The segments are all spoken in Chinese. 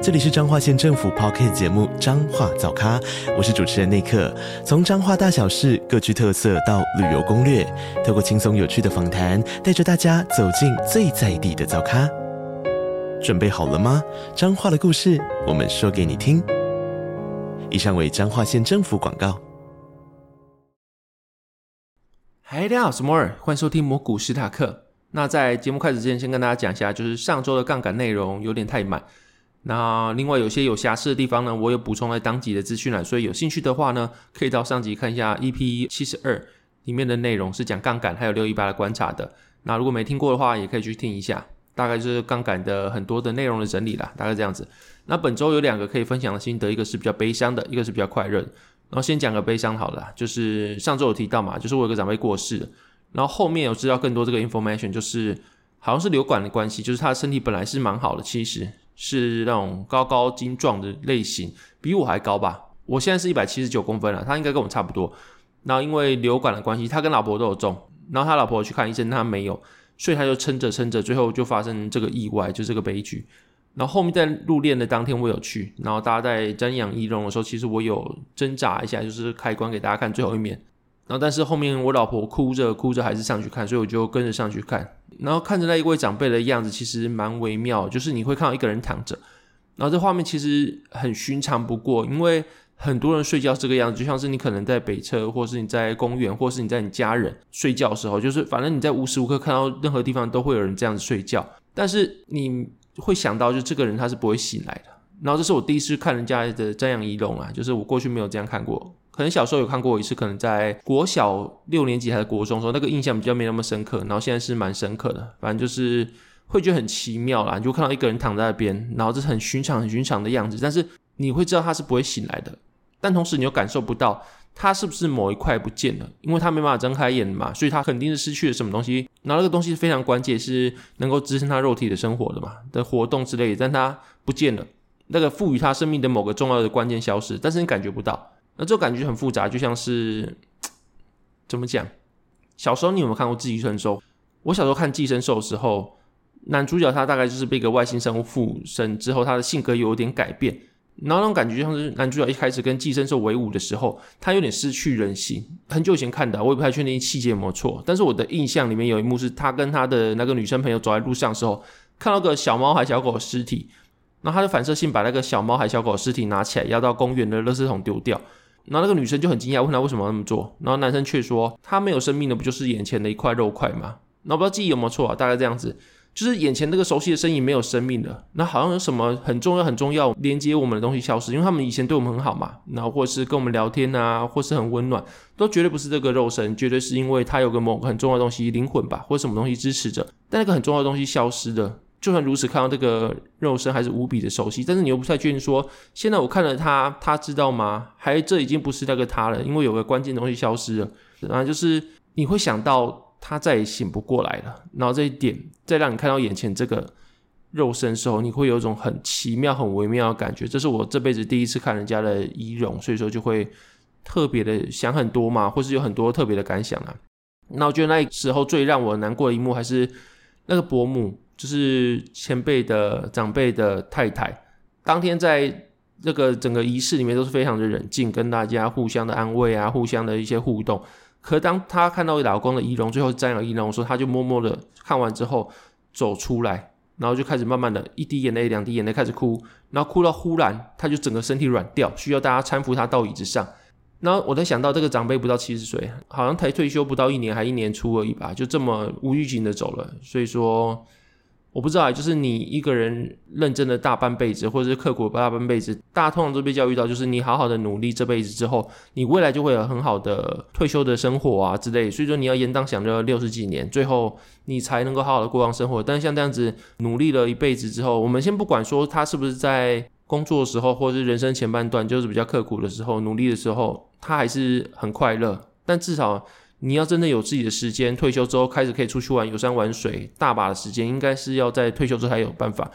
这里是彰化县政府 Podcast 节目《彰化早咖》，我是主持人内克。从彰化大小事各具特色到旅游攻略，透过轻松有趣的访谈，带着大家走进最在地的早咖。准备好了吗？彰化的故事，我们说给你听。以上为彰化县政府广告。嗨，大家好，我是摩尔，欢迎收听摩股史塔克。那在节目开始之前，先跟大家讲一下，就是上周的杠杆内容有点太满。那另外有些有瑕疵的地方呢，我有补充在当集的资讯栏，所以有兴趣的话呢，可以到上集看一下 EP 七十二里面的内容，是讲杠杆还有六一八的观察的。那如果没听过的话，也可以去听一下，大概就是杠杆的很多的内容的整理啦，大概这样子。那本周有两个可以分享的心得，一个是比较悲伤的，一个是比较快乐。然后先讲个悲伤好了，就是上周有提到嘛，就是我有个长辈过世，然后后面有知道更多这个 information，就是好像是流感的关系，就是他的身体本来是蛮好的，其实。是那种高高精壮的类型，比我还高吧？我现在是一百七十九公分了，他应该跟我差不多。然后因为流感的关系，他跟老婆都有中，然后他老婆去看医生，他没有，所以他就撑着撑着，最后就发生这个意外，就这个悲剧。然后后面在入殓的当天，我有去，然后大家在瞻仰遗容的时候，其实我有挣扎一下，就是开棺给大家看最后一面。然后但是后面我老婆哭着哭着还是上去看，所以我就跟着上去看。然后看着那一位长辈的样子，其实蛮微妙，就是你会看到一个人躺着，然后这画面其实很寻常不过，因为很多人睡觉这个样子，就像是你可能在北车，或是你在公园，或是你在你家人睡觉的时候，就是反正你在无时无刻看到任何地方都会有人这样子睡觉，但是你会想到，就这个人他是不会醒来的。然后这是我第一次看人家的瞻仰遗容啊，就是我过去没有这样看过。可能小时候有看过一次，可能在国小六年级还是国中的时候，那个印象比较没那么深刻。然后现在是蛮深刻的，反正就是会觉得很奇妙啦。你就看到一个人躺在那边，然后这是很寻常、很寻常的样子，但是你会知道他是不会醒来的。但同时你又感受不到他是不是某一块不见了，因为他没办法睁开眼嘛，所以他肯定是失去了什么东西。然后那个东西是非常关键，是能够支撑他肉体的生活的嘛，的活动之类的，但他不见了，那个赋予他生命的某个重要的关键消失，但是你感觉不到。那这种感觉很复杂，就像是怎么讲？小时候你有没有看过《寄生兽》？我小时候看《寄生兽》的时候，男主角他大概就是被一个外星生物附身之后，他的性格有点改变。然后那种感觉就像是男主角一开始跟寄生兽为伍的时候，他有点失去人性。很久以前看的，我也不太确定细节有没有错。但是我的印象里面有一幕是他跟他的那个女生朋友走在路上的时候，看到个小猫还小狗的尸体，然后他就反射性把那个小猫还小狗的尸体拿起来，要到公园的垃圾桶丢掉。然后那个女生就很惊讶，问他为什么要那么做。然后男生却说，他没有生命的不就是眼前的一块肉块吗？然后不知道记忆有没有错啊？大概这样子，就是眼前那个熟悉的身影没有生命的。那好像有什么很重要、很重要连接我们的东西消失，因为他们以前对我们很好嘛，然后或是跟我们聊天啊，或是很温暖，都绝对不是这个肉身，绝对是因为他有个某个很重要的东西，灵魂吧，或什么东西支持着。但那个很重要的东西消失了。就算如此，看到这个肉身还是无比的熟悉，但是你又不太确定说，现在我看了他，他知道吗？还这已经不是那个他了，因为有个关键东西消失了，然后就是你会想到他再也醒不过来了，然后这一点再让你看到眼前这个肉身的时候，你会有一种很奇妙、很微妙的感觉。这是我这辈子第一次看人家的遗容，所以说就会特别的想很多嘛，或是有很多特别的感想啊。那我觉得那时候最让我难过的一幕，还是那个伯母。就是前辈的长辈的太太，当天在这个整个仪式里面都是非常的冷静，跟大家互相的安慰啊，互相的一些互动。可当她看到老公的遗容，最后瞻仰遗容的时候，她就默默的看完之后走出来，然后就开始慢慢的一滴眼泪、两滴眼泪开始哭，然后哭到忽然，她就整个身体软掉，需要大家搀扶她到椅子上。然后我在想到这个长辈不到七十岁，好像才退休不到一年，还一年出而已吧，就这么无预警的走了。所以说。我不知道，就是你一个人认真的大半辈子，或者是刻苦的大半辈子，大家通常都被教育到，就是你好好的努力这辈子之后，你未来就会有很好的退休的生活啊之类。所以说你要延宕享乐六十几年，最后你才能够好好的过上生活。但是像这样子努力了一辈子之后，我们先不管说他是不是在工作的时候，或者是人生前半段就是比较刻苦的时候，努力的时候，他还是很快乐。但至少你要真的有自己的时间，退休之后开始可以出去玩，游山玩水，大把的时间，应该是要在退休之后才有办法。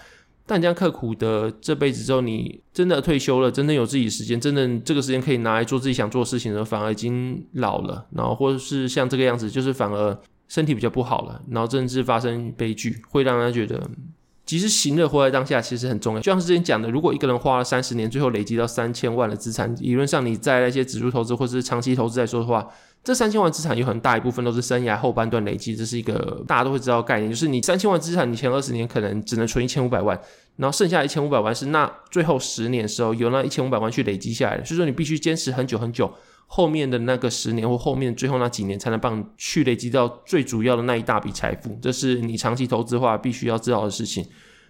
但你这样刻苦的这辈子之后，你真的退休了，真的有自己的时间，真的这个时间可以拿来做自己想做的事情的时候，反而已经老了，然后或者是像这个样子，就是反而身体比较不好了，然后甚至发生悲剧，会让他觉得，其实行乐活在当下其实很重要。就像之前讲的，如果一个人花了三十年，最后累积到三千万的资产，理论上你在那些指数投资或者是长期投资来说的话。这三千万资产有很大一部分都是生涯后半段累积，这是一个大家都会知道的概念，就是你三千万资产，你前二十年可能只能存一千五百万，然后剩下一千五百万是那最后十年的时候由那一千五百万去累积下来的，所以说你必须坚持很久很久，后面的那个十年或后面最后那几年才能帮你去累积到最主要的那一大笔财富，这是你长期投资的话必须要知道的事情。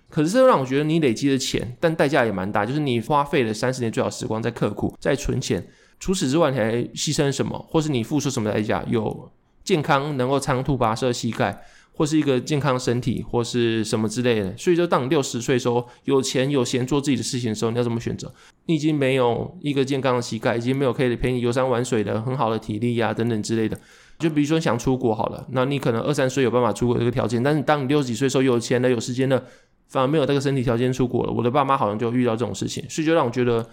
可是这让我觉得你累积的钱，但代价也蛮大，就是你花费了三十年最好时光在刻苦，在存钱。除此之外，你还牺牲什么，或是你付出什么代价？有健康能够长途跋涉膝盖，或是一个健康身体，或是什么之类的。所以说，当你六十岁的时候，有钱有闲做自己的事情的时候，你要怎么选择？你已经没有一个健康的膝盖，已经没有可以陪你游山玩水的很好的体力呀、等等之类的。就比如说想出国好了，那你可能二三岁有办法出国这个条件，但是当你六十几岁的时候有钱了、有时间了，反而没有这个身体条件出国了。我的爸妈好像就遇到这种事情，所以就让我觉得。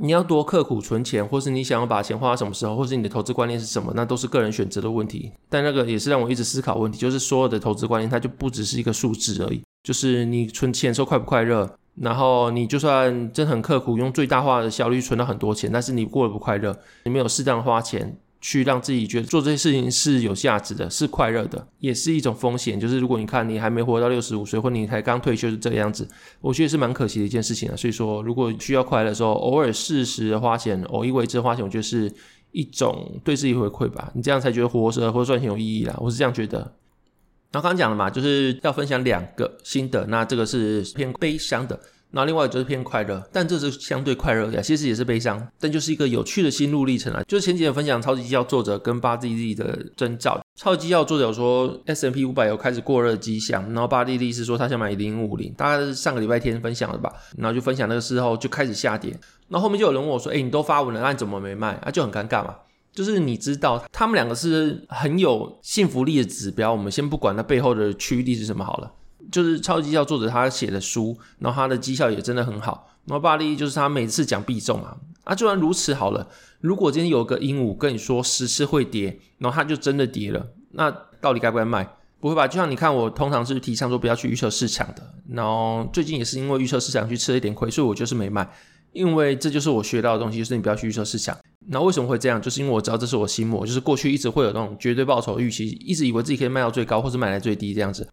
你要多刻苦存钱，或是你想要把钱花到什么时候，或是你的投资观念是什么，那都是个人选择的问题。但那个也是让我一直思考问题，就是所有的投资观念，它就不只是一个数字而已。就是你存钱时候快不快乐，然后你就算真很刻苦，用最大化的效率存到很多钱，但是你过得不快乐，你没有适当花钱。去让自己觉得做这些事情是有价值的，是快乐的，也是一种风险。就是如果你看你还没活到六十五岁，或你才刚退休是这个样子，我觉得是蛮可惜的一件事情啊。所以说，如果需要快乐的时候，偶尔适时的花钱，偶一为之花钱，我觉得是一种对自己回馈吧。你这样才觉得活着或者赚钱有意义啦。我是这样觉得。然后刚刚讲了嘛，就是要分享两个心得，那这个是偏悲伤的。那另外就是偏快乐，但这是相对快乐的，其实也是悲伤，但就是一个有趣的心路历程啊。就是前几天分享超级绩效作者跟巴蒂利的征兆，超级绩效作者说 S M P 五百有开始过热迹象，然后巴蒂利是说他想买零五零，大概是上个礼拜天分享的吧，然后就分享那个时候就开始下跌，然后后面就有人问我说，哎，你都发文了，那你怎么没卖？啊，就很尴尬嘛。就是你知道他们两个是很有信服力的指标，我们先不管它背后的驱力是什么好了。就是超级绩效作者他写的书，然后他的绩效也真的很好。然后巴利就是他每次讲必中啊，啊，就算如此好了。如果今天有个鹦鹉跟你说十次会跌，然后它就真的跌了，那到底该不该卖？不会吧？就像你看，我通常是提倡说不要去预测市场的。然后最近也是因为预测市场去吃了一点亏，所以我就是没卖，因为这就是我学到的东西，就是你不要去预测市场。那为什么会这样？就是因为我知道这是我心魔，就是过去一直会有那种绝对报酬预期，一直以为自己可以卖到最高，或者卖来最低这样子。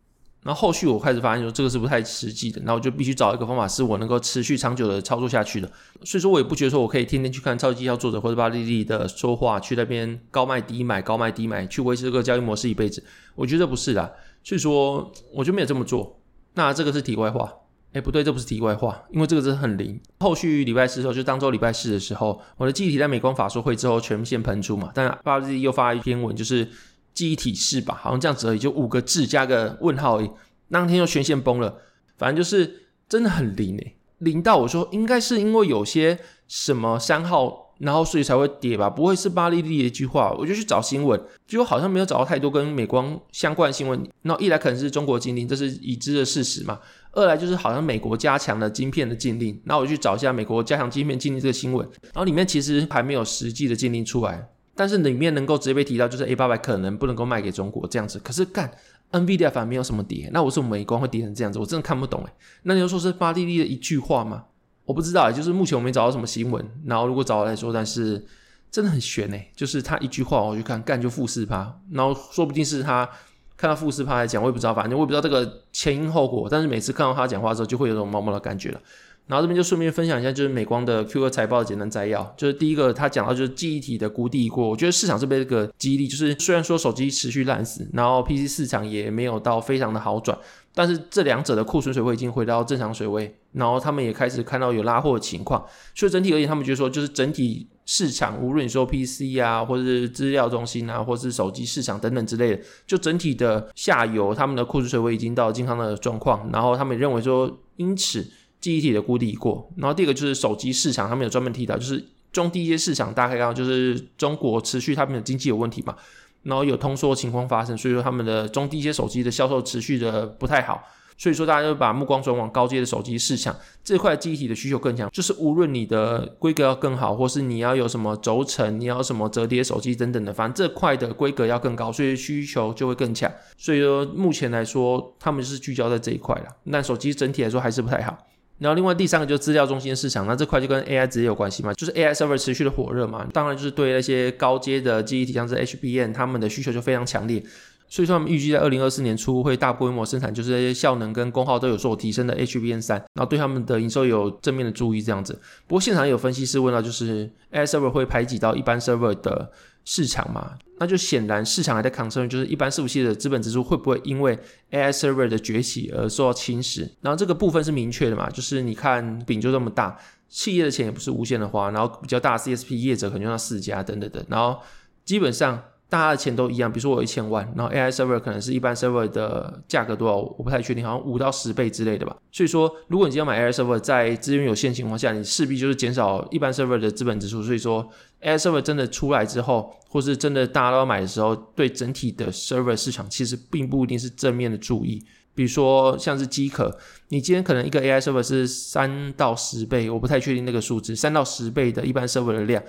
然后后续我开始发现说这个是不太实际的，然后我就必须找一个方法是我能够持续长久的操作下去的。所以说我也不觉得说我可以天天去看超级绩效作者或者巴利利的说话，去那边高卖低买高卖低买去维持这个交易模式一辈子。我觉得不是的，所以说我就没有这么做。那这个是题外话，哎不对，这不是题外话，因为这个真的很灵。后续礼拜四的时候，就当周礼拜四的时候，我的记忆体在美光法说会之后全线喷出嘛，但巴利利又发一篇文就是。记忆体是吧？好像这样子而已，就五个字加个问号而已。当天就全线崩了，反正就是真的很灵诶，灵到我说应该是因为有些什么三号，然后所以才会跌吧？不会是巴利利的一句话？我就去找新闻，结果好像没有找到太多跟美光相关的新闻。那一来可能是中国禁令，这是已知的事实嘛；二来就是好像美国加强了晶片的禁令。那我就去找一下美国加强晶片禁令这个新闻，然后里面其实还没有实际的禁令出来。但是里面能够直接被提到，就是 A 八百可能不能够卖给中国这样子。可是干 NVIDIA 反而没有什么跌，那我说美光会跌成这样子？我真的看不懂诶。那你就说是巴蒂利的一句话吗？我不知道，就是目前我没找到什么新闻。然后如果找来说，但是真的很悬诶，就是他一句话，我去看干就负四趴，然后说不定是他看到负四趴来讲，我也不知道，反正我也不知道这个前因后果。但是每次看到他讲话之后，就会有种毛毛的感觉了。然后这边就顺便分享一下，就是美光的 Q2 财报的简单摘要。就是第一个，他讲到就是记忆体的谷底过，我觉得市场这边这个激励，就是虽然说手机持续烂死，然后 PC 市场也没有到非常的好转，但是这两者的库存水位已经回到正常水位，然后他们也开始看到有拉货的情况。所以整体而言，他们觉得说，就是整体市场，无论你说 PC 啊，或者是资料中心啊，或是手机市场等等之类的，就整体的下游，他们的库存水位已经到健康的状况，然后他们也认为说，因此。记忆体的谷底过，然后第二个就是手机市场，他们有专门提到，就是中低阶市场，大概刚刚就是中国持续他们的经济有问题嘛，然后有通缩情况发生，所以说他们的中低阶手机的销售持续的不太好。所以说，大家就把目光转往高阶的手机市场，这块记忆体的需求更强。就是无论你的规格要更好，或是你要有什么轴承，你要什么折叠手机等等的，反正这块的规格要更高，所以需求就会更强。所以说，目前来说，他们是聚焦在这一块了。但手机整体来说还是不太好。然后，另外第三个就是资料中心的市场，那这块就跟 AI 直接有关系嘛，就是 AI server 持续的火热嘛，当然就是对那些高阶的记忆体，像是 HBM，他们的需求就非常强烈。所以说，他们预计在二零二四年初会大规模生产，就是那些效能跟功耗都有所提升的 HBM3，然后对他们的营收有正面的注意这样子。不过现场有分析师问到，就是 AI server 会排挤到一般 server 的市场嘛？那就显然市场还在 concern，就是一般伺服器的资本支出会不会因为 AI server 的崛起而受到侵蚀？然后这个部分是明确的嘛？就是你看饼就这么大，企业的钱也不是无限的花，然后比较大的 CSP 业者可能就那四家等等等，然后基本上。大家的钱都一样，比如说我有一千万，然后 AI server 可能是一般 server 的价格多少，我不太确定，好像五到十倍之类的吧。所以说，如果你今天买 AI server，在资源有限情况下，你势必就是减少一般 server 的资本支出。所以说，AI server 真的出来之后，或是真的大家都要买的时候，对整体的 server 市场其实并不一定是正面的注意。比如说像是机壳，你今天可能一个 AI server 是三到十倍，我不太确定那个数字，三到十倍的一般 server 的量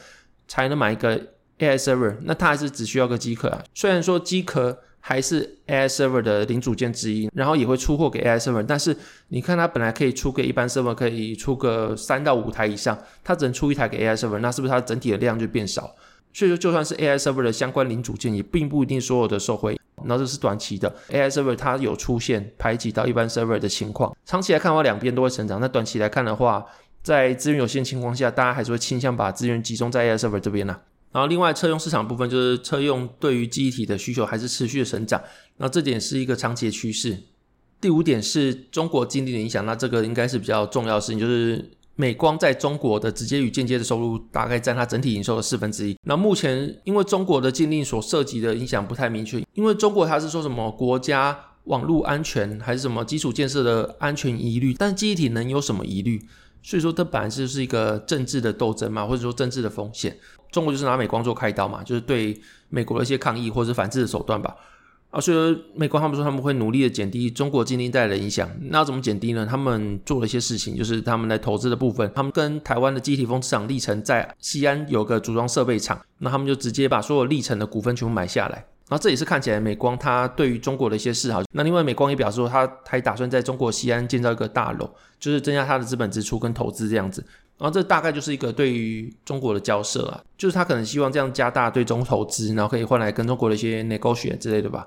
才能买一个。AI server，那它还是只需要个机壳啊。虽然说机壳还是 AI server 的零组件之一，然后也会出货给 AI server，但是你看它本来可以出给一般 server，可以出个三到五台以上，它只能出一台给 AI server，那是不是它整体的量就变少？所以说，就算是 AI server 的相关零组件，也并不一定所有的受惠。那这是短期的 AI server，它有出现排挤到一般 server 的情况。长期来看的话，两边都会成长。那短期来看的话，在资源有限情况下，大家还是会倾向把资源集中在 AI server 这边呢、啊。然后，另外车用市场部分就是车用对于记忆体的需求还是持续的成长，那这点是一个长期的趋势。第五点是中国禁令的影响，那这个应该是比较重要的事情，就是美光在中国的直接与间接的收入大概占它整体营收的四分之一。那目前因为中国的禁令所涉及的影响不太明确，因为中国它是说什么国家网络安全还是什么基础建设的安全疑虑，但记忆体能有什么疑虑？所以说，这本来就是一个政治的斗争嘛，或者说政治的风险。中国就是拿美光做开刀嘛，就是对美国的一些抗议或者是反制的手段吧。啊，所以美国他们说他们会努力的减低中国禁令带来的影响。那怎么减低呢？他们做了一些事情，就是他们在投资的部分，他们跟台湾的记忆体封测厂力成在西安有个组装设备厂，那他们就直接把所有力成的股份全部买下来。然后这也是看起来美光它对于中国的一些示好。那另外美光也表示说，它还打算在中国西安建造一个大楼，就是增加它的资本支出跟投资这样子。然后这大概就是一个对于中国的交涉啊，就是他可能希望这样加大对中投资，然后可以换来跟中国的一些 negotiate 之类的吧。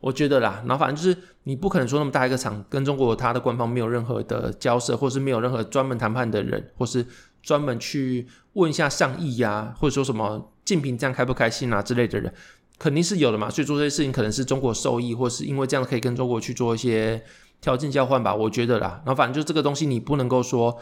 我觉得啦，然后反正就是你不可能说那么大一个厂跟中国它的官方没有任何的交涉，或是没有任何专门谈判的人，或是专门去问一下上意呀、啊，或者说什么竞品这样开不开心啊之类的人。肯定是有的嘛，所以做这些事情可能是中国受益，或是因为这样可以跟中国去做一些条件交换吧，我觉得啦。然后反正就这个东西，你不能够说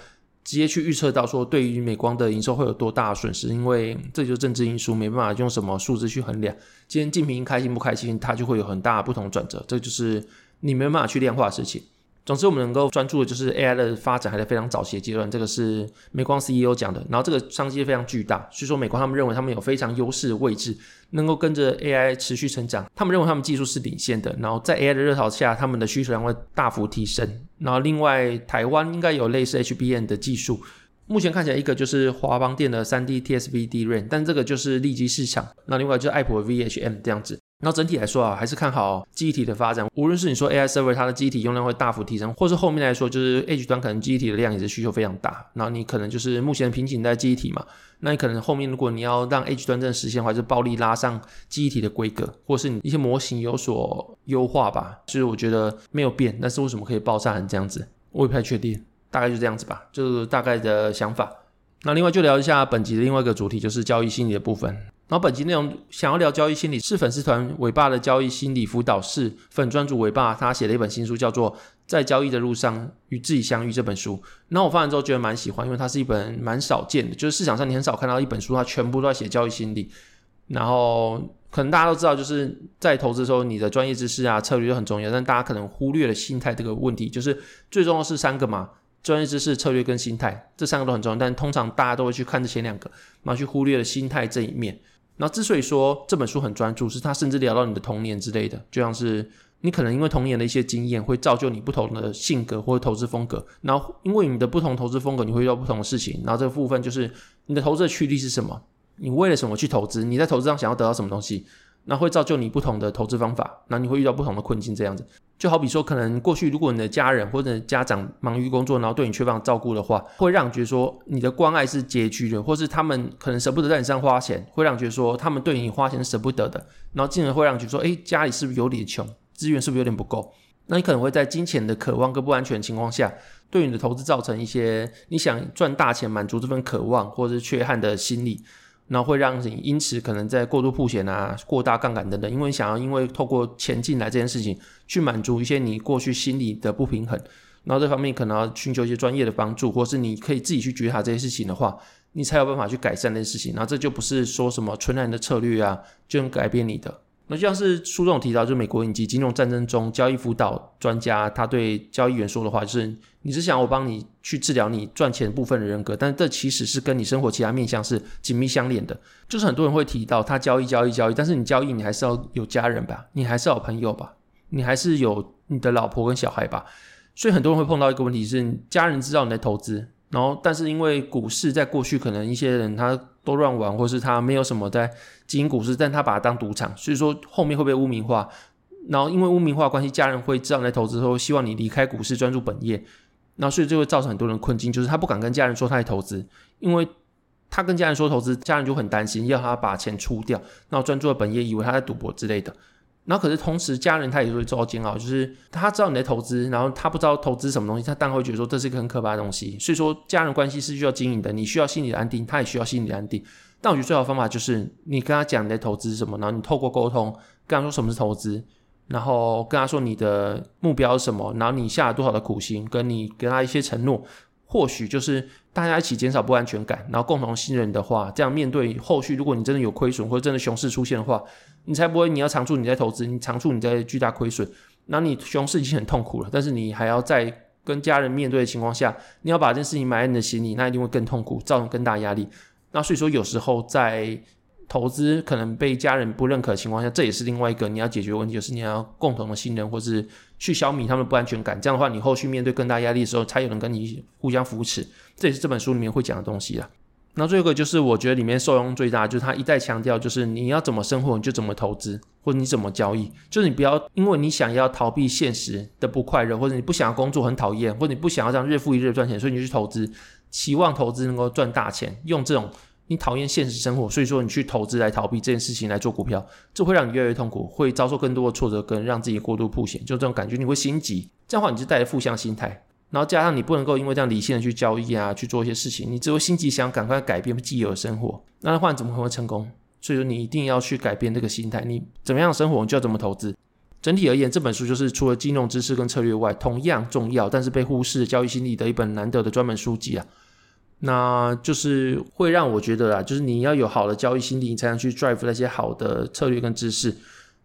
直接去预测到说对于美光的营收会有多大损失，因为这就是政治因素，没办法用什么数字去衡量。今天竞品开心不开心，它就会有很大不同转折，这就是你没办法去量化的事情。总之，我们能够专注的就是 AI 的发展还在非常早期的阶段，这个是美光 CEO 讲的。然后这个商机非常巨大，所以说美光他们认为他们有非常优势的位置，能够跟着 AI 持续成长。他们认为他们技术是领先的，然后在 AI 的热潮下，他们的需求量会大幅提升。然后另外，台湾应该有类似 HBM 的技术，目前看起来一个就是华邦电的 3D TSV DRAM，但这个就是利基市场。那另外就是爱普的 VHM 这样子。那整体来说啊，还是看好记忆体的发展。无论是你说 AI server 它的记忆体用量会大幅提升，或是后面来说就是 Edge 端可能记忆体的量也是需求非常大。然后你可能就是目前瓶颈在记忆体嘛，那你可能后面如果你要让 Edge 端真实现，还是暴力拉上记忆体的规格，或是你一些模型有所优化吧。所以我觉得没有变，但是为什么可以爆炸成这样子，我也不太确定。大概就这样子吧，就是大概的想法。那另外就聊一下本集的另外一个主题，就是交易心理的部分。然后本集内容想要聊交易心理，是粉丝团伟爸的交易心理辅导室粉专主伟爸他写了一本新书，叫做《在交易的路上与自己相遇》这本书。然后我发完之后觉得蛮喜欢，因为它是一本蛮少见的，就是市场上你很少看到一本书，它全部都在写交易心理。然后可能大家都知道，就是在投资的时候，你的专业知识啊、策略都很重要，但大家可能忽略了心态这个问题。就是最重要是三个嘛，专业知识、策略跟心态这三个都很重要，但通常大家都会去看这前两个，然后去忽略了心态这一面。那之所以说这本书很专注，是他甚至聊到你的童年之类的，就像是你可能因为童年的一些经验，会造就你不同的性格或者投资风格。然后因为你的不同投资风格，你会遇到不同的事情。然后这个部分就是你的投资的驱力是什么？你为了什么去投资？你在投资上想要得到什么东西？那会造就你不同的投资方法，那你会遇到不同的困境，这样子就好比说，可能过去如果你的家人或者家长忙于工作，然后对你缺乏照顾的话，会让觉得说你的关爱是拮据的，或是他们可能舍不得在你身上花钱，会让觉得说他们对你花钱舍不得的，然后进而会让你觉得说，哎，家里是不是有点穷，资源是不是有点不够？那你可能会在金钱的渴望跟不安全的情况下，对你的投资造成一些你想赚大钱满足这份渴望或者是缺憾的心理。那会让你因此可能在过度铺险啊、过大杠杆等等，因为想要因为透过钱进来这件事情去满足一些你过去心理的不平衡，然后这方面可能要寻求一些专业的帮助，或是你可以自己去觉察这些事情的话，你才有办法去改善这些事情。然后这就不是说什么纯然的策略啊就能改变你的。那就像是书中提到，就是美国以及《金融战争》中交易辅导专家他对交易员说的话，就是你是想我帮你去治疗你赚钱部分的人格，但这其实是跟你生活其他面向是紧密相连的。就是很多人会提到他交易交易交易，但是你交易你还是要有家人吧，你还是要有朋友吧，你还是有你的老婆跟小孩吧。所以很多人会碰到一个问题是，家人知道你在投资。然后，但是因为股市在过去可能一些人他都乱玩，或是他没有什么在经营股市，但他把它当赌场，所以说后面会被污名化。然后因为污名化关系，家人会知道你在投资后，希望你离开股市专注本业。那所以就会造成很多人困境，就是他不敢跟家人说他在投资，因为他跟家人说投资，家人就很担心，要他把钱出掉，然后专注的本业，以为他在赌博之类的。然后可是同时，家人他也会遭煎熬，就是他知道你在投资，然后他不知道投资什么东西，他当然会觉得说这是一个很可怕的东西。所以说，家人关系是需要经营的，你需要心理的安定，他也需要心理的安定。但我觉得最好的方法就是你跟他讲你在投资什么，然后你透过沟通跟他说什么是投资，然后跟他说你的目标是什么，然后你下了多少的苦心，跟你给他一些承诺。或许就是大家一起减少不安全感，然后共同信任的话，这样面对后续，如果你真的有亏损或者真的熊市出现的话，你才不会你要长住你在投资，你长住你在巨大亏损，那你熊市已经很痛苦了，但是你还要在跟家人面对的情况下，你要把这件事情埋在你的心里，那一定会更痛苦，造成更大压力。那所以说有时候在。投资可能被家人不认可的情况下，这也是另外一个你要解决问题，就是你要共同的信任，或是去消弭他们的不安全感。这样的话，你后续面对更大压力的时候，才有人跟你互相扶持。这也是这本书里面会讲的东西啦。那最后一个就是我觉得里面受用最大，就是他一再强调，就是你要怎么生活，你就怎么投资，或者你怎么交易。就是你不要因为你想要逃避现实的不快乐，或者你不想要工作很讨厌，或者你不想要这样日复一日赚钱，所以你去投资，期望投资能够赚大钱，用这种。你讨厌现实生活，所以说你去投资来逃避这件事情来做股票，这会让你越来越痛苦，会遭受更多的挫折，跟让自己过度曝险，就这种感觉你会心急。这样的话，你就带着负向心态，然后加上你不能够因为这样理性的去交易啊，去做一些事情，你只会心急想赶快改变既有的生活，那的话你怎么可能会成功？所以说你一定要去改变这个心态，你怎么样生活，你就要怎么投资。整体而言，这本书就是除了金融知识跟策略外，同样重要但是被忽视交易心理的一本难得的专门书籍啊。那就是会让我觉得啊，就是你要有好的交易心理，你才能去 drive 那些好的策略跟知识。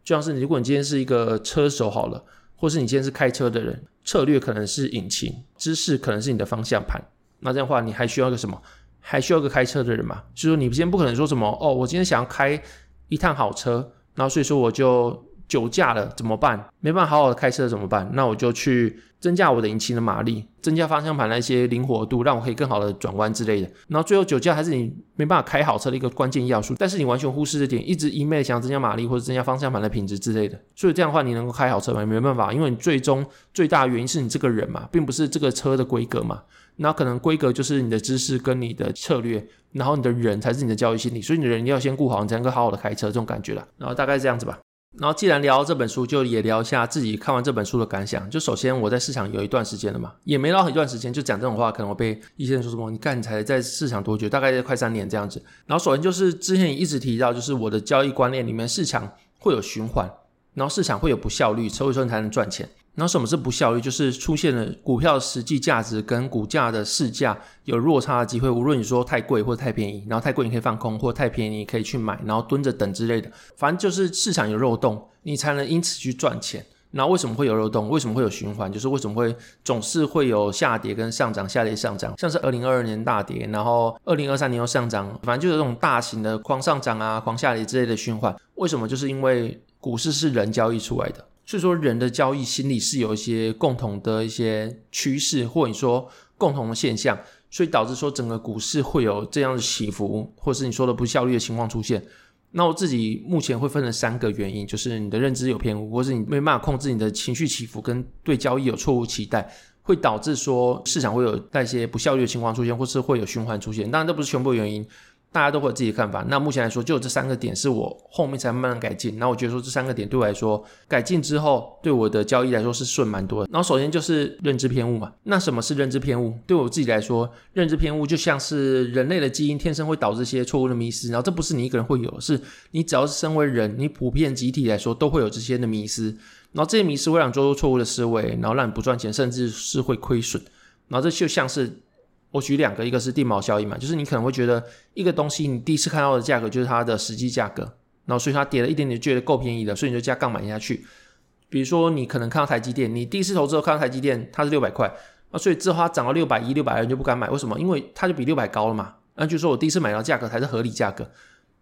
就像是你，如果你今天是一个车手好了，或是你今天是开车的人，策略可能是引擎，知识可能是你的方向盘。那这样的话，你还需要个什么？还需要个开车的人嘛？就是说，你今天不可能说什么哦，我今天想要开一趟好车，然后所以说我就。酒驾了怎么办？没办法好好的开车怎么办？那我就去增加我的引擎的马力，增加方向盘的一些灵活度，让我可以更好的转弯之类的。然后最后酒驾还是你没办法开好车的一个关键要素，但是你完全忽视这点，一直一昧的想要增加马力或者增加方向盘的品质之类的。所以这样的话，你能够开好车吗？没办法，因为你最终最大原因是你这个人嘛，并不是这个车的规格嘛。那可能规格就是你的知识跟你的策略，然后你的人才是你的交易心理，所以你的人要先顾好，你才能够好好的开车这种感觉了。然后大概这样子吧。然后，既然聊到这本书，就也聊一下自己看完这本书的感想。就首先，我在市场有一段时间了嘛，也没聊很一段时间，就讲这种话，可能我被一些人说什么，你干你才在市场多久？大概快三年这样子。然后，首先就是之前也一直提到，就是我的交易观念里面，市场会有循环，然后市场会有不效率，所以说你才能赚钱。然后什么是不效率？就是出现了股票实际价值跟股价的市价有落差的机会。无论你说太贵或者太便宜，然后太贵你可以放空，或太便宜你可以去买，然后蹲着等之类的。反正就是市场有漏洞，你才能因此去赚钱。然后为什么会有漏洞？为什么会有循环？就是为什么会总是会有下跌跟上涨，下跌上涨，像是二零二二年大跌，然后二零二三年又上涨，反正就是这种大型的狂上涨啊、狂下跌之类的循环。为什么？就是因为股市是人交易出来的，所以说人的交易心理是有一些共同的一些趋势，或者说共同的现象，所以导致说整个股市会有这样的起伏，或是你说的不效率的情况出现。那我自己目前会分成三个原因，就是你的认知有偏误，或是你没办法控制你的情绪起伏，跟对交易有错误期待，会导致说市场会有带些不效率的情况出现，或是会有循环出现。当然，这不是全部原因。大家都会有自己的看法。那目前来说，就这三个点是我后面才慢慢改进。那我觉得说这三个点对我来说，改进之后对我的交易来说是顺蛮多的。然后首先就是认知偏误嘛。那什么是认知偏误？对我自己来说，认知偏误就像是人类的基因天生会导致一些错误的迷失。然后这不是你一个人会有，是你只要是身为人，你普遍集体来说都会有这些的迷失。然后这些迷失会让你做出错误的思维，然后让你不赚钱，甚至是会亏损。然后这就像是。我举两个，一个是定锚效应嘛，就是你可能会觉得一个东西你第一次看到的价格就是它的实际价格，然后所以它跌了一点点，觉得够便宜了，所以你就加杠买下去。比如说你可能看到台积电，你第一次投资后看到台积电它是六百块，那所以之后它涨到六百一、六百二，你就不敢买，为什么？因为它就比六百高了嘛。那就是说我第一次买到价格才是合理价格。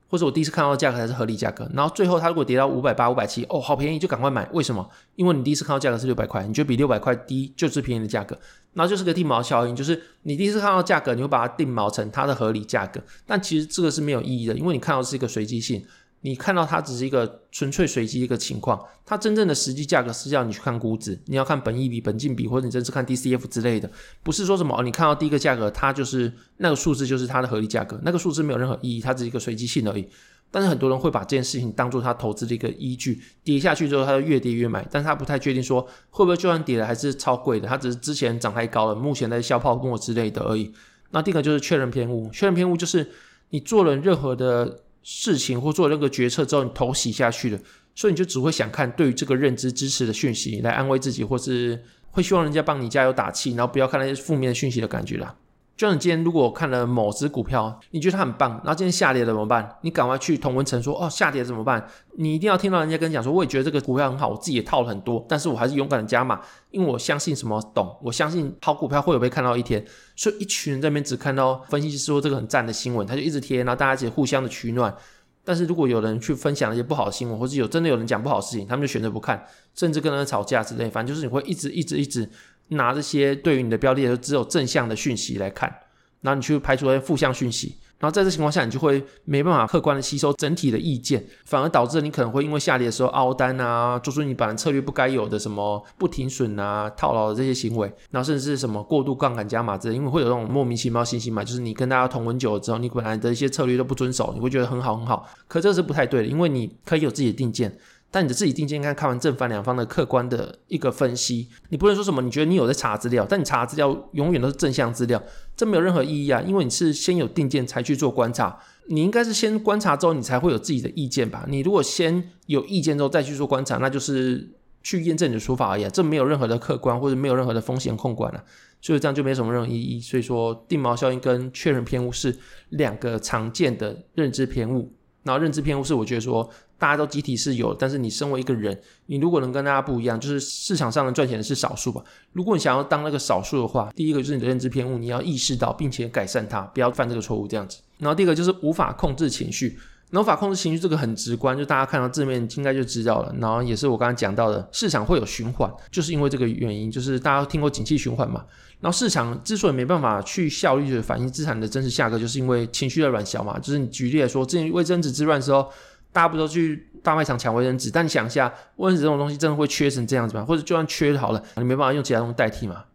或者我第一次看到价格才是合理价格，然后最后它如果跌到五百八、五百七，哦，好便宜，就赶快买。为什么？因为你第一次看到价格是六百块，你觉得比六百块低就是便宜的价格，然后就是个定锚效应，就是你第一次看到价格，你会把它定锚成它的合理价格，但其实这个是没有意义的，因为你看到是一个随机性。你看到它只是一个纯粹随机一个情况，它真正的实际价格是要你去看估值，你要看本益比、本净比，或者你真是看 DCF 之类的，不是说什么哦，你看到第一个价格，它就是那个数字就是它的合理价格，那个数字没有任何意义，它只是一个随机性而已。但是很多人会把这件事情当做他投资的一个依据，跌下去之后他就越跌越买，但是他不太确定说会不会就算跌了还是超贵的，他只是之前涨太高了，目前在消泡沫之类的而已。那第二个就是确认偏误，确认偏误就是你做了任何的。事情或做任何决策之后，你头洗下去了，所以你就只会想看对于这个认知支持的讯息来安慰自己，或是会希望人家帮你加油打气，然后不要看那些负面的讯息的感觉啦。就像你今天如果看了某只股票，你觉得它很棒，然后今天下跌了怎么办？你赶快去同文层说哦，下跌怎么办？你一定要听到人家跟你讲说，我也觉得这个股票很好，我自己也套了很多，但是我还是勇敢的加码，因为我相信什么懂，我相信好股票会有被看到一天。所以一群人在那边只看到分析师说这个很赞的新闻，他就一直贴，然后大家一起互相的取暖。但是如果有人去分享一些不好的新闻，或者有真的有人讲不好的事情，他们就选择不看，甚至跟人吵架之类，反正就是你会一直一直一直拿这些对于你的标的，只有正向的讯息来看。然后你去排除那些负向讯息，然后在这情况下，你就会没办法客观的吸收整体的意见，反而导致你可能会因为下跌的时候凹单啊，做出你本来策略不该有的什么不停损啊、套牢的这些行为，然后甚至是什么过度杠杆加码之类，因为会有那种莫名其妙信息嘛，就是你跟大家同温久了之后，你本来的一些策略都不遵守，你会觉得很好很好，可这是不太对的，因为你可以有自己的定见。但你的自己定见，应该看完正反两方的客观的一个分析，你不能说什么，你觉得你有在查资料，但你查资料永远都是正向资料，这没有任何意义啊，因为你是先有定见才去做观察，你应该是先观察之后，你才会有自己的意见吧？你如果先有意见之后再去做观察，那就是去验证你的说法而已啊，这没有任何的客观或者没有任何的风险控管了啊，所以这样就没什么任何意义。所以说，定锚效应跟确认偏误是两个常见的认知偏误，然后认知偏误是我觉得说。大家都集体是有，但是你身为一个人，你如果能跟大家不一样，就是市场上能赚钱的是少数吧。如果你想要当那个少数的话，第一个就是你的认知偏误，你要意识到并且改善它，不要犯这个错误这样子。然后第二个就是无法控制情绪，然后无法控制情绪这个很直观，就大家看到字面应该就知道了。然后也是我刚才讲到的，市场会有循环，就是因为这个原因，就是大家听过景气循环嘛。然后市场之所以没办法去效率的反映资产的真实价格，就是因为情绪的软小嘛。就是你举例来说，之前卫生纸之乱的时候。大家不都去大卖场抢卫生纸？但你想一下，卫生纸这种东西真的会缺成这样子吗？或者就算缺好了，你没办法用其他东西代替吗？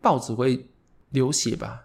报纸会流血吧？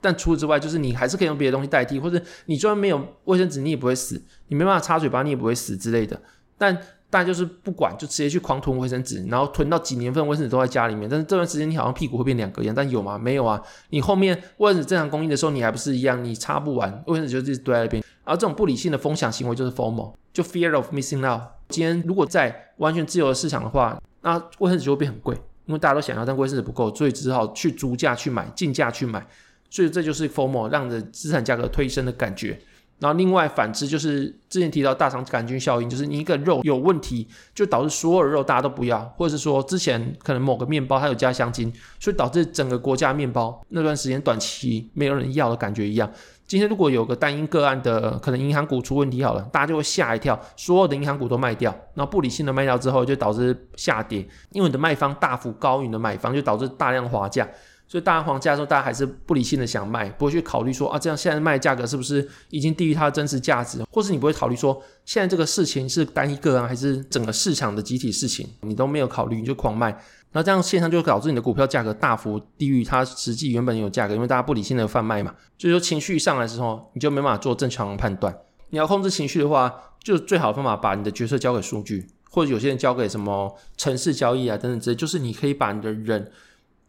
但除此之外，就是你还是可以用别的东西代替，或者你就算没有卫生纸，你也不会死，你没办法擦嘴巴，你也不会死之类的。但大家就是不管，就直接去狂囤卫生纸，然后囤到几年份卫生纸都在家里面。但是这段时间你好像屁股会变两个一样，但有吗？没有啊！你后面卫生纸正常供应的时候，你还不是一样？你擦不完，卫生纸就一直堆在那边。而这种不理性的疯抢行为就是 FOMO，就 Fear of Missing Out。今天如果在完全自由的市场的话，那卫生纸就会变很贵，因为大家都想要，但卫生纸不够，所以只好去逐价去买，竞价去买。所以这就是 FOMO 让的资产价格推升的感觉。然后另外反之就是之前提到大肠杆菌效应，就是你一个肉有问题，就导致所有的肉大家都不要，或者是说之前可能某个面包它有加香精，所以导致整个国家面包那段时间短期没有人要的感觉一样。今天如果有个单一个案的可能银行股出问题好了，大家就会吓一跳，所有的银行股都卖掉，然后不理性的卖掉之后就导致下跌，因为你的卖方大幅高于你的买方，就导致大量滑价。所以大家黄价的时候，大家还是不理性的想卖，不会去考虑说啊，这样现在卖价格是不是已经低于它的真实价值，或是你不会考虑说现在这个事情是单一个人还是整个市场的集体事情，你都没有考虑，你就狂卖，那这样现象就导致你的股票价格大幅低于它实际原本有价格，因为大家不理性的贩卖嘛。所以说情绪上来的时候，你就没办法做正常的判断。你要控制情绪的话，就最好的方法把你的决策交给数据，或者有些人交给什么程式交易啊等等之类，就是你可以把你的人。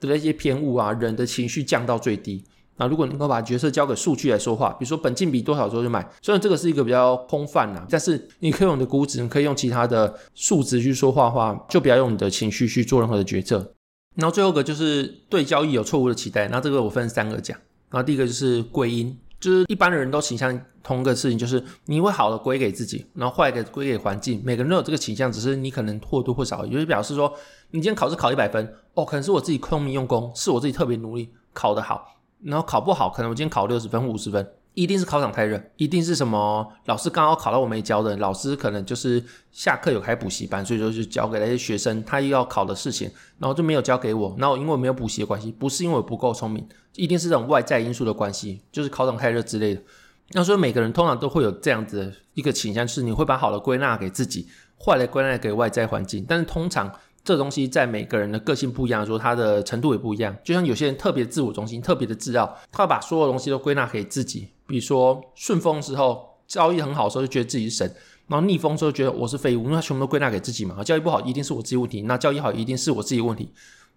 的一些偏误啊，人的情绪降到最低。那如果能够把决策交给数据来说话，比如说本金比多少时候就买，虽然这个是一个比较空泛呐，但是你可以用你的估值，你可以用其他的数值去说话的话，就不要用你的情绪去做任何的决策。然后最后一个就是对交易有错误的期待。那这个我分三个讲。然后第一个就是归因，就是一般的人都倾向同一个事情，就是你会好的归给自己，然后坏的归给环境。每个人都有这个倾向，只是你可能或多或少，也就是表示说。你今天考试考一百分哦，可能是我自己聪明用功，是我自己特别努力考得好，然后考不好，可能我今天考六十分、五十分，一定是考场太热，一定是什么老师刚好考到我没教的，老师可能就是下课有开补习班，所以说就交给那些学生他又要考的事情，然后就没有交给我，然后因为没有补习的关系，不是因为我不够聪明，一定是这种外在因素的关系，就是考场太热之类的。那所以每个人通常都会有这样子的一个倾向，就是你会把好的归纳给自己，坏的归纳给外在环境，但是通常。这东西在每个人的个性不一样，说它的程度也不一样。就像有些人特别自我中心，特别的自傲，他把所有东西都归纳给自己。比如说顺风时候，交易很好的时候就觉得自己是神，然后逆风时候觉得我是废物，因为他全部都归纳给自己嘛。交易不好一定是我自己问题，那交易好一定是我自己问题，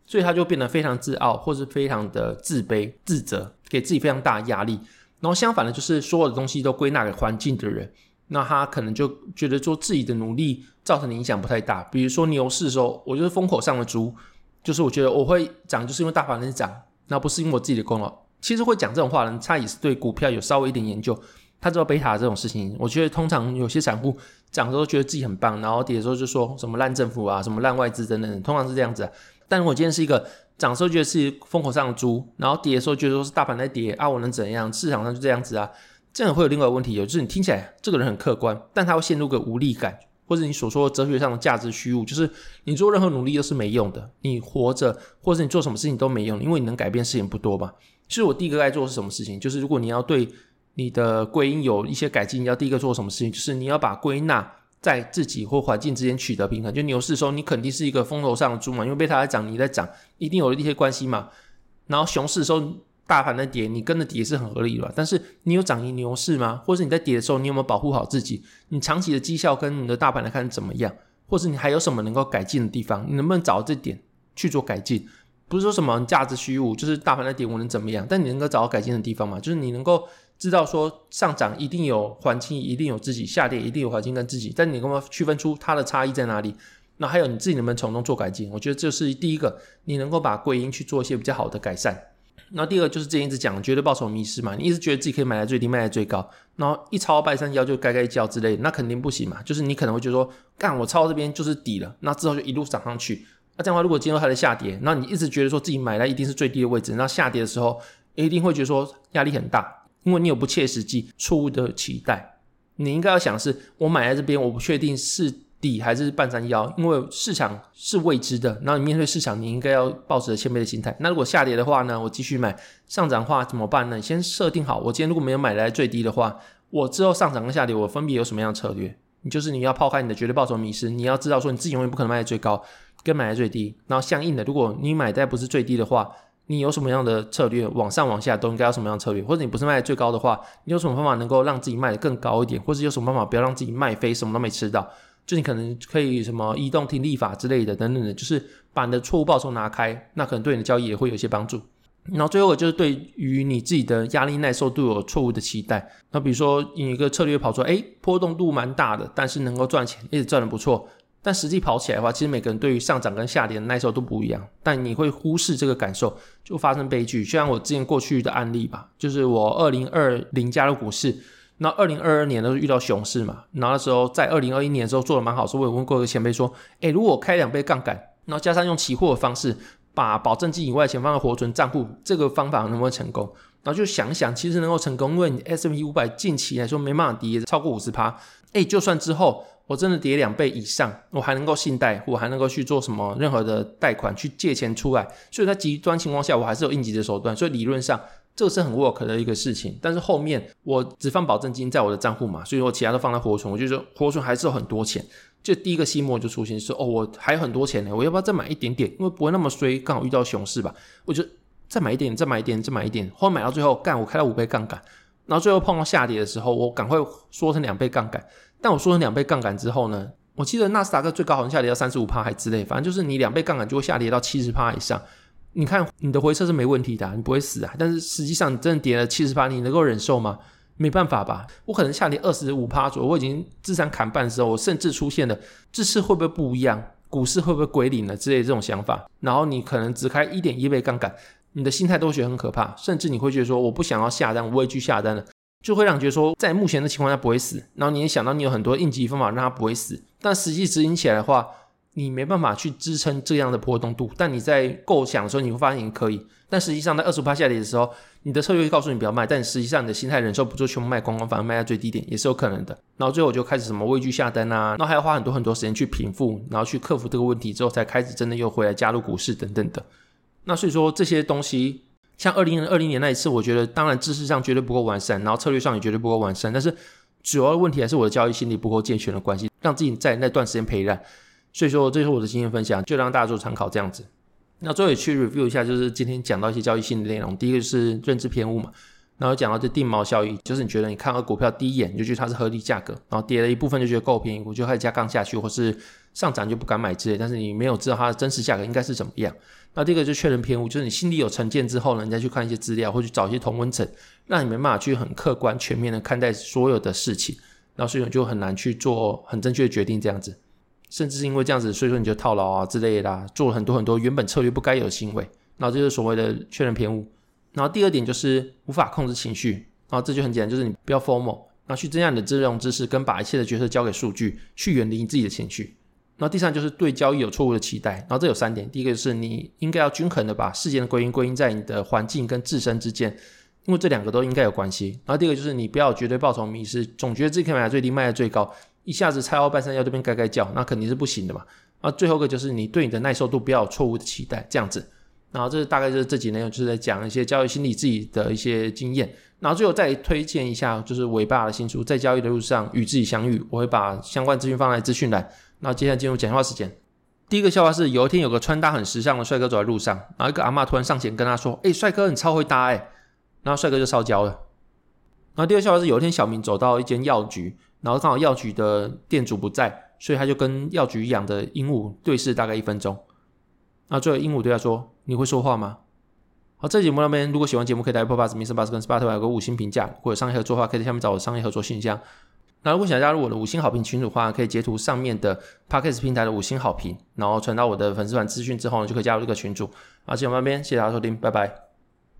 所以他就变得非常自傲，或是非常的自卑、自责，给自己非常大的压力。然后相反的，就是所有的东西都归纳给环境的人。那他可能就觉得说自己的努力造成的影响不太大，比如说牛市的时候，我就是风口上的猪，就是我觉得我会涨，就是因为大盘在涨，那不是因为我自己的功劳。其实会讲这种话的人，他也是对股票有稍微一点研究，他知道贝塔这种事情。我觉得通常有些散户涨的时候觉得自己很棒，然后跌的时候就说什么烂政府啊，什么烂外资等等，通常是这样子。但如果今天是一个涨的时候觉得是风口上的猪，然后跌的时候觉得说是大盘在跌啊，我能怎样？市场上就这样子啊。这样会有另外一个问题，有就是你听起来这个人很客观，但他会陷入个无力感，或者你所说的哲学上的价值虚无，就是你做任何努力都是没用的，你活着或者你做什么事情都没用，因为你能改变事情不多嘛。其实我第一个该做是什么事情？就是如果你要对你的归因有一些改进，你要第一个做什么事情？就是你要把归纳在自己或环境之间取得平衡。就牛市的时候，你肯定是一个风头上的猪嘛，因为被它在涨，你在涨，一定有一些关系嘛。然后熊市的时候。大盘在跌，你跟着跌是很合理的？但是你有涨赢牛市吗？或者你在跌的时候，你有没有保护好自己？你长期的绩效跟你的大盘来看怎么样？或者你还有什么能够改进的地方？你能不能找到这点去做改进？不是说什么价值虚无，就是大盘在跌，我能怎么样？但你能够找到改进的地方吗？就是你能够知道说上涨一定有环境，一定有自己；下跌一定有环境跟自己。但你能够区分出它的差异在哪里？那还有你自己能不能从中做改进？我觉得这是第一个，你能够把归因去做一些比较好的改善。然后第二就是之前一直讲绝对报酬迷失嘛，你一直觉得自己可以买在最低卖在最高，然后一抄半山腰就该该叫之类的，那肯定不行嘛。就是你可能会觉得说，干我抄这边就是底了，那之后就一路涨上去。那这样的话，如果今天还在下跌，那你一直觉得说自己买来一定是最低的位置，那下跌的时候一定会觉得说压力很大，因为你有不切实际、错误的期待。你应该要想是，我买在这边，我不确定是。底还是半山腰，因为市场是未知的。然后你面对市场，你应该要抱持谦卑的心态。那如果下跌的话呢？我继续买；上涨的话怎么办呢？你先设定好，我今天如果没有买来最低的话，我之后上涨跟下跌，我分别有什么样的策略？你就是你要抛开你的绝对报酬迷失，你要知道说你自己永远不可能卖在最高，跟买在最低。然后相应的，如果你买在不是最低的话，你有什么样的策略？往上往下都应该有什么样的策略？或者你不是卖在最高的话，你有什么方法能够让自己卖得更高一点？或者有什么方法不要让自己卖飞，什么都没吃到？就你可能可以什么移动听力法之类的等等的，就是把你的错误报酬拿开，那可能对你的交易也会有一些帮助。然后最后就是对于你自己的压力耐受度有错误的期待。那比如说你一个策略跑出来，诶，波动度蛮大的，但是能够赚钱，一直赚得不错。但实际跑起来的话，其实每个人对于上涨跟下跌的耐受都不一样。但你会忽视这个感受，就发生悲剧。就像我之前过去的案例吧，就是我二零二零加入股市。那二零二二年都是遇到熊市嘛，然后那时候在二零二一年的时候做的蛮好，所以我有问过一个前辈说，诶，如果我开两倍杠杆，然后加上用期货的方式，把保证金以外钱放在活存账户，这个方法能不能成功？然后就想想，其实能够成功，因为你 S M P 五百近期来说没办法跌超过五十趴，诶，就算之后我真的跌两倍以上，我还能够信贷，我还能够去做什么任何的贷款去借钱出来，所以在极端情况下，我还是有应急的手段，所以理论上。这个是很 work 的一个事情，但是后面我只放保证金在我的账户嘛，所以说其他都放在活存，我就说活存还是有很多钱。就第一个心魔就出现说，哦，我还有很多钱呢，我要不要再买一点点？因为不会那么衰，刚好遇到熊市吧，我就再买一点，再买一点，再买一点。后来买到最后，干，我开到五倍杠杆，然后最后碰到下跌的时候，我赶快缩成两倍杠杆。但我缩成两倍杠杆之后呢，我记得纳斯达克最高好像下跌到三十五趴还之类，反正就是你两倍杠杆就会下跌到七十趴以上。你看，你的回撤是没问题的，你不会死啊。但是实际上，你真的跌了七十趴，你能够忍受吗？没办法吧。我可能下跌二十五趴左右，我已经资产砍半的时候，我甚至出现了这次会不会不一样，股市会不会归零了之类的这种想法。然后你可能只开一点一倍杠杆，你的心态都会觉得很可怕，甚至你会觉得说我不想要下单，我畏惧下单了，就会让你觉得说在目前的情况下不会死。然后你也想到你有很多应急方法让它不会死，但实际执行起来的话。你没办法去支撑这样的波动度，但你在构想的时候，你会发现你可以。但实际上，在二十趴下跌的时候，你的策略会告诉你不要卖，但实际上你的心态忍受不住，全部卖光光，反而卖在最低点，也是有可能的。然后最后我就开始什么畏惧下单啊，然后还要花很多很多时间去平复，然后去克服这个问题之后，才开始真的又回来加入股市等等的。那所以说这些东西，像二零二零年那一次，我觉得当然知识上绝对不够完善，然后策略上也绝对不够完善，但是主要的问题还是我的交易心理不够健全的关系，让自己在那段时间赔烂。所以说，这是我的经验分享，就让大家做参考这样子。那最后也去 review 一下，就是今天讲到一些交易性的内容。第一个是认知偏误嘛，然后讲到这定锚效应，就是你觉得你看到股票第一眼你就觉得它是合理价格，然后跌了一部分就觉得够便宜，我就开始加杠下去，或是上涨就不敢买之类。但是你没有知道它的真实价格应该是怎么样。那第二个就确认偏误，就是你心里有成见之后呢，你再去看一些资料，或去找一些同温层，让你没办法去很客观全面的看待所有的事情，然后所以你就很难去做很正确的决定这样子。甚至是因为这样子，所以说你就套牢啊之类的啦，做了很多很多原本策略不该有的行为，然后这就是所谓的确认偏误。然后第二点就是无法控制情绪，然后这就很简单，就是你不要 FOMO，然后去增加你的自用知识，跟把一切的决策交给数据，去远离你自己的情绪。然后第三就是对交易有错误的期待。然后这有三点，第一个就是你应该要均衡的把事件的归因归因在你的环境跟自身之间，因为这两个都应该有关系。然后第二个就是你不要绝对报酬迷失，总觉得自己可以买在最低，卖在最高。一下子拆到半山腰这边该该叫，那肯定是不行的嘛。然后最后一个就是你对你的耐受度不要有错误的期待，这样子。然后这大概就是这几内容，就是在讲一些交易心理自己的一些经验。然后最后再推荐一下，就是伟爸的新书《在交易的路上与自己相遇》，我会把相关资讯放在资讯栏。然后接下来进入讲话时间。第一个笑话是，有一天有个穿搭很时尚的帅哥走在路上，然后一个阿嬷突然上前跟他说：“哎，帅哥，你超会搭哎。”后帅哥就烧焦了。然后第二个笑话是，有一天小明走到一间药局。然后刚好药局的店主不在，所以他就跟药局养的鹦鹉对视大概一分钟。那最后鹦鹉对他说：“你会说话吗？”好，这节目那边如果喜欢节目，可以在 Apple Podcast、Mr. Bus 跟 Spotify 有个五星评价，或者商业合作的话，可以在下面找我商业合作信箱。那如果想加入我的五星好评群组的话，可以截图上面的 Podcast 平台的五星好评，然后传到我的粉丝团资讯之后呢，就可以加入这个群组。好，节目那边谢谢大家收听，拜拜。